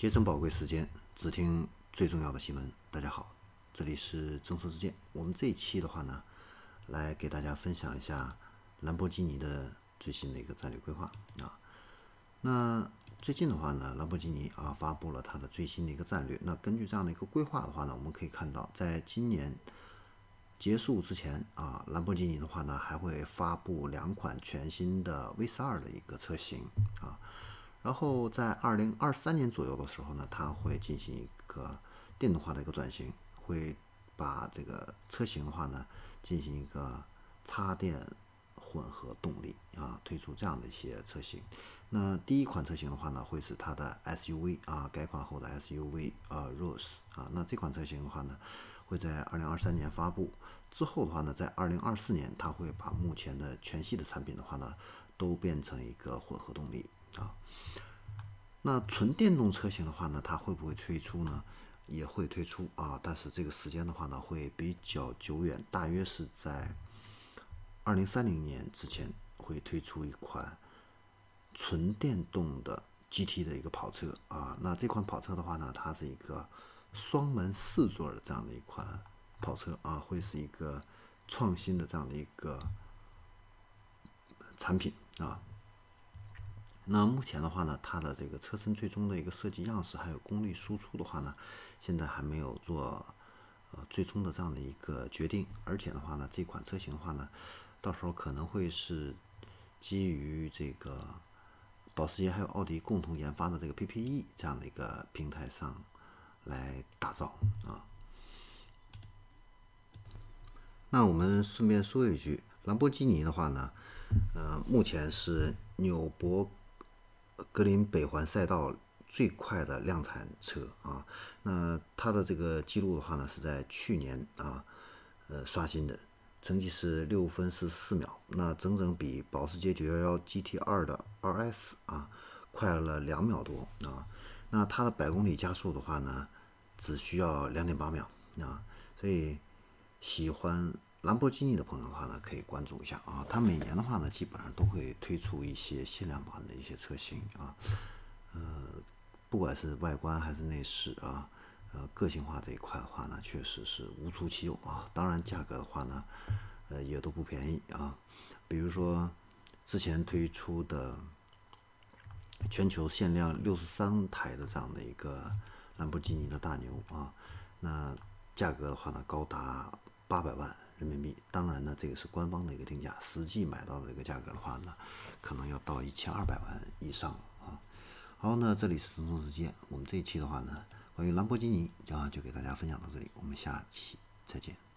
节省宝贵时间，只听最重要的新闻。大家好，这里是正说之见。我们这一期的话呢，来给大家分享一下兰博基尼的最新的一个战略规划啊。那最近的话呢，兰博基尼啊发布了它的最新的一个战略。那根据这样的一个规划的话呢，我们可以看到，在今年结束之前啊，兰博基尼的话呢还会发布两款全新的 V 十二的一个车型啊。然后在二零二三年左右的时候呢，它会进行一个电动化的一个转型，会把这个车型的话呢进行一个插电混合动力啊，推出这样的一些车型。那第一款车型的话呢，会是它的 SUV 啊，改款后的 SUV 啊，Rose 啊。那这款车型的话呢，会在二零二三年发布。之后的话呢，在二零二四年，它会把目前的全系的产品的话呢，都变成一个混合动力。啊，那纯电动车型的话呢，它会不会推出呢？也会推出啊，但是这个时间的话呢，会比较久远，大约是在二零三零年之前会推出一款纯电动的 GT 的一个跑车啊。那这款跑车的话呢，它是一个双门四座的这样的一款跑车啊，会是一个创新的这样的一个产品啊。那目前的话呢，它的这个车身最终的一个设计样式还有功率输出的话呢，现在还没有做呃最终的这样的一个决定。而且的话呢，这款车型的话呢，到时候可能会是基于这个保时捷还有奥迪共同研发的这个 PPE 这样的一个平台上来打造啊。那我们顺便说一句，兰博基尼的话呢，呃，目前是纽博。格林北环赛道最快的量产车啊，那它的这个记录的话呢，是在去年啊，呃刷新的，成绩是六分十四秒，那整整比保时捷911 GT2 的 RS 啊快了两秒多啊，那它的百公里加速的话呢，只需要两点八秒啊，所以喜欢。兰博基尼的朋友的话呢，可以关注一下啊。它每年的话呢，基本上都会推出一些限量版的一些车型啊。呃，不管是外观还是内饰啊，呃，个性化这一块的话呢，确实是无出其右啊。当然，价格的话呢，呃，也都不便宜啊。比如说之前推出的全球限量六十三台的这样的一个兰博基尼的大牛啊，那价格的话呢，高达八百万。人民币，当然呢，这个是官方的一个定价，实际买到的这个价格的话呢，可能要到一千二百万以上啊。好，那这里是中通时间，我们这一期的话呢，关于兰博基尼啊，就给大家分享到这里，我们下期再见。